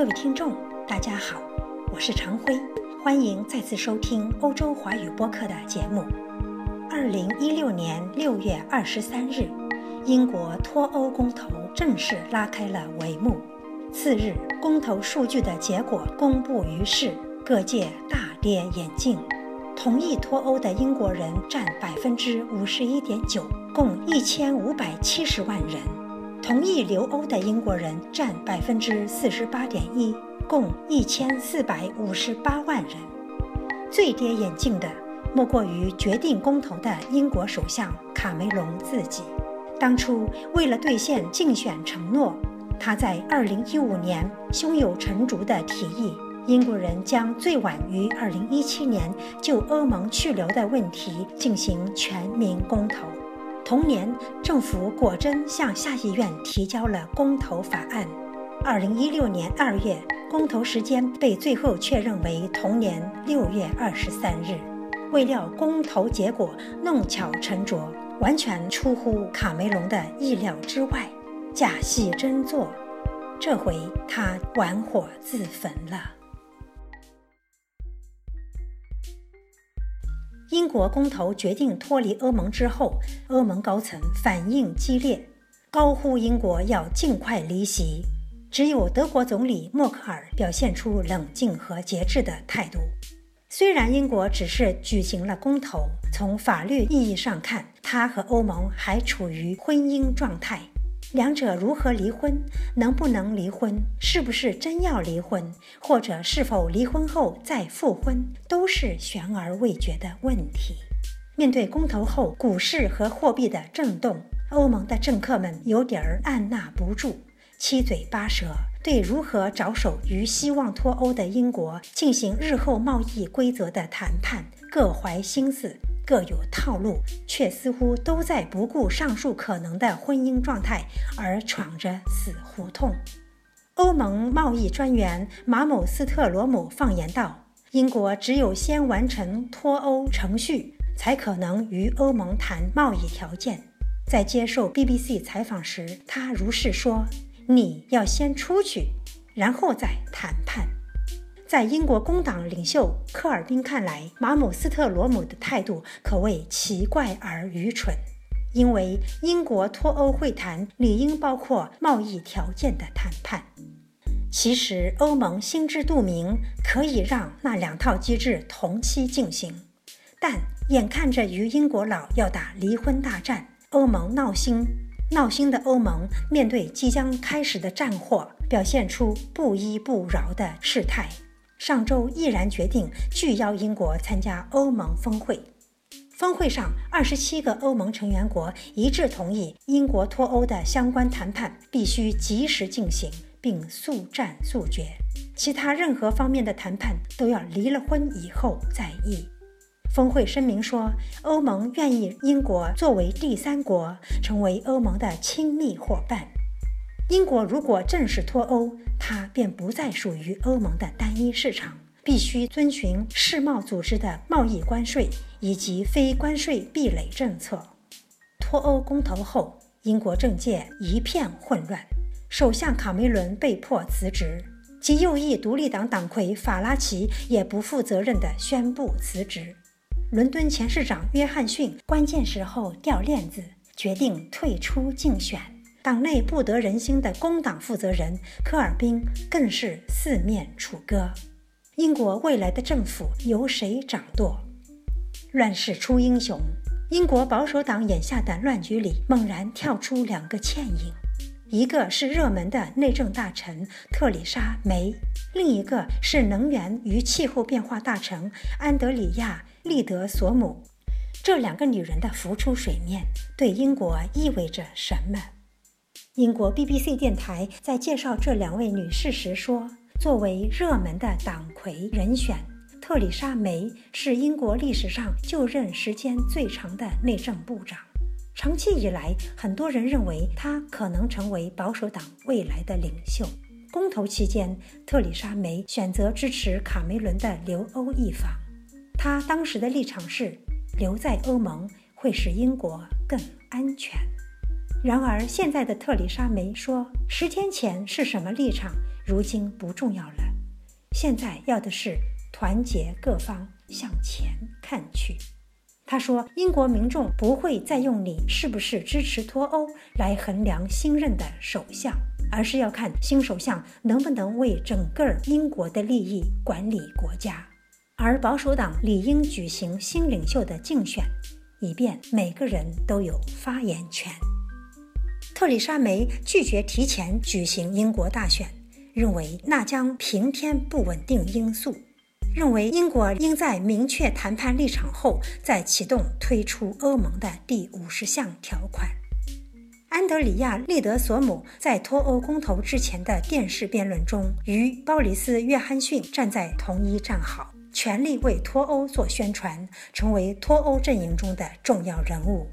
各位听众，大家好，我是常辉，欢迎再次收听欧洲华语播客的节目。二零一六年六月二十三日，英国脱欧公投正式拉开了帷幕。次日，公投数据的结果公布于世，各界大跌眼镜。同意脱欧的英国人占百分之五十一点九，共一千五百七十万人；同意留欧的英国人占百分之四十八点一，共一千四百五十八万人。最跌眼镜的，莫过于决定公投的英国首相卡梅隆自己。当初为了兑现竞选承诺，他在二零一五年胸有成竹地提议，英国人将最晚于二零一七年就欧盟去留的问题进行全民公投。同年，政府果真向下议院提交了公投法案。二零一六年二月，公投时间被最后确认为同年六月二十三日。未料公投结果弄巧成拙，完全出乎卡梅隆的意料之外。假戏真做，这回他玩火自焚了。英国公投决定脱离欧盟之后，欧盟高层反应激烈，高呼英国要尽快离席。只有德国总理默克尔表现出冷静和节制的态度。虽然英国只是举行了公投，从法律意义上看，他和欧盟还处于婚姻状态。两者如何离婚？能不能离婚？是不是真要离婚？或者是否离婚后再复婚？都是悬而未决的问题。面对公投后股市和货币的震动，欧盟的政客们有点儿按捺不住，七嘴八舌，对如何着手与希望脱欧的英国进行日后贸易规则的谈判，各怀心思。各有套路，却似乎都在不顾上述可能的婚姻状态而闯着死胡同。欧盟贸易专员马某斯特罗姆放言道：“英国只有先完成脱欧程序，才可能与欧盟谈贸易条件。”在接受 BBC 采访时，他如是说：“你要先出去，然后再谈判。”在英国工党领袖科尔宾看来，马姆斯特罗姆的态度可谓奇怪而愚蠢，因为英国脱欧会谈理应包括贸易条件的谈判。其实欧盟心知肚明，可以让那两套机制同期进行，但眼看着与英国佬要打离婚大战，欧盟闹心，闹心的欧盟面对即将开始的战火，表现出不依不饶的事态。上周毅然决定拒邀英国参加欧盟峰会。峰会上，二十七个欧盟成员国一致同意，英国脱欧的相关谈判必须及时进行，并速战速决。其他任何方面的谈判都要离了婚以后再议。峰会声明说，欧盟愿意英国作为第三国，成为欧盟的亲密伙伴。英国如果正式脱欧，它便不再属于欧盟的单一市场，必须遵循世贸组织的贸易关税以及非关税壁垒政策。脱欧公投后，英国政界一片混乱，首相卡梅伦被迫辞职，其右翼独立党党魁法拉奇也不负责任地宣布辞职。伦敦前市长约翰逊关键时候掉链子，决定退出竞选。党内不得人心的工党负责人科尔宾更是四面楚歌。英国未来的政府由谁掌舵？乱世出英雄，英国保守党眼下的乱局里猛然跳出两个倩影，一个是热门的内政大臣特里莎梅，另一个是能源与气候变化大臣安德里亚利德索姆。这两个女人的浮出水面，对英国意味着什么？英国 BBC 电台在介绍这两位女士时说：“作为热门的党魁人选，特里莎梅是英国历史上就任时间最长的内政部长。长期以来，很多人认为她可能成为保守党未来的领袖。公投期间，特里莎梅选择支持卡梅伦的留欧一方。她当时的立场是，留在欧盟会使英国更安全。”然而，现在的特里莎梅说：“十天前是什么立场，如今不重要了。现在要的是团结各方向前看去。他说：“英国民众不会再用你是不是支持脱欧来衡量新任的首相，而是要看新首相能不能为整个英国的利益管理国家。而保守党理应举行新领袖的竞选，以便每个人都有发言权。”特里莎梅拒绝提前举行英国大选，认为那将平添不稳定因素。认为英国应在明确谈判立场后再启动退出欧盟的第五十项条款。安德里亚·利德索姆在脱欧公投之前的电视辩论中，与鲍里斯·约翰逊站在同一战壕，全力为脱欧做宣传，成为脱欧阵营中的重要人物。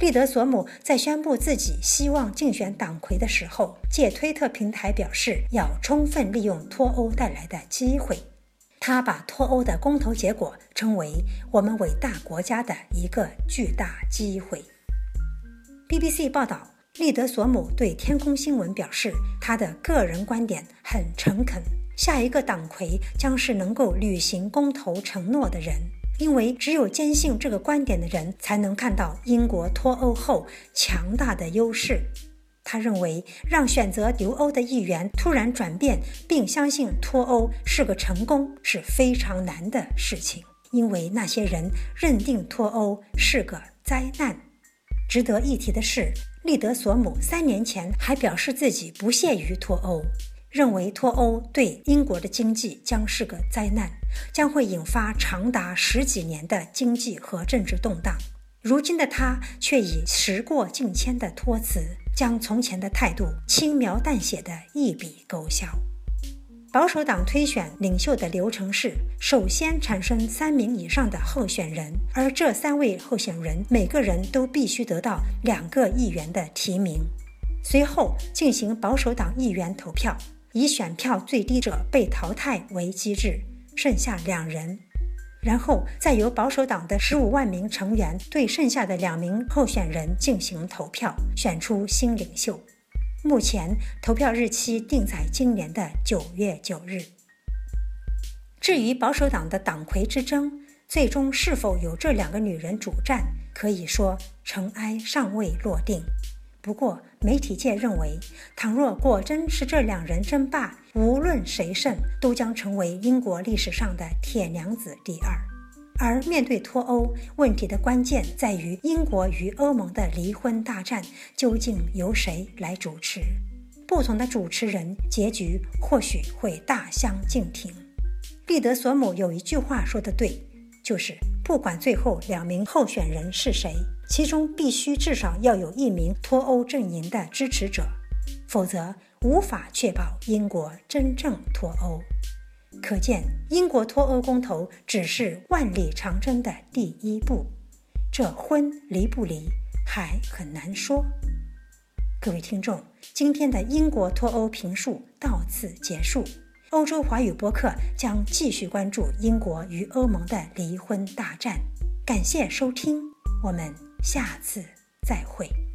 利德索姆在宣布自己希望竞选党魁的时候，借推特平台表示要充分利用脱欧带来的机会。他把脱欧的公投结果称为我们伟大国家的一个巨大机会。BBC 报道，利德索姆对天空新闻表示，他的个人观点很诚恳，下一个党魁将是能够履行公投承诺的人，因为只有坚信这个观点的人，才能看到英国脱欧后强大的优势。他认为，让选择留欧的议员突然转变，并相信脱欧是个成功，是非常难的事情，因为那些人认定脱欧是个灾难。值得一提的是，利德索姆三年前还表示自己不屑于脱欧，认为脱欧对英国的经济将是个灾难，将会引发长达十几年的经济和政治动荡。如今的他却以时过境迁的托辞。将从前的态度轻描淡写的一笔勾销。保守党推选领袖的流程是：首先产生三名以上的候选人，而这三位候选人每个人都必须得到两个议员的提名。随后进行保守党议员投票，以选票最低者被淘汰为机制，剩下两人。然后再由保守党的十五万名成员对剩下的两名候选人进行投票，选出新领袖。目前投票日期定在今年的九月九日。至于保守党的党魁之争，最终是否由这两个女人主战，可以说尘埃尚未落定。不过，媒体界认为，倘若果真是这两人争霸，无论谁胜，都将成为英国历史上的铁娘子第二。而面对脱欧问题的关键在于，英国与欧盟的离婚大战究竟由谁来主持？不同的主持人，结局或许会大相径庭。利德索姆有一句话说得对，就是不管最后两名候选人是谁。其中必须至少要有一名脱欧阵营的支持者，否则无法确保英国真正脱欧。可见，英国脱欧公投只是万里长征的第一步，这婚离不离还很难说。各位听众，今天的英国脱欧评述到此结束。欧洲华语播客将继续关注英国与欧盟的离婚大战。感谢收听，我们。下次再会。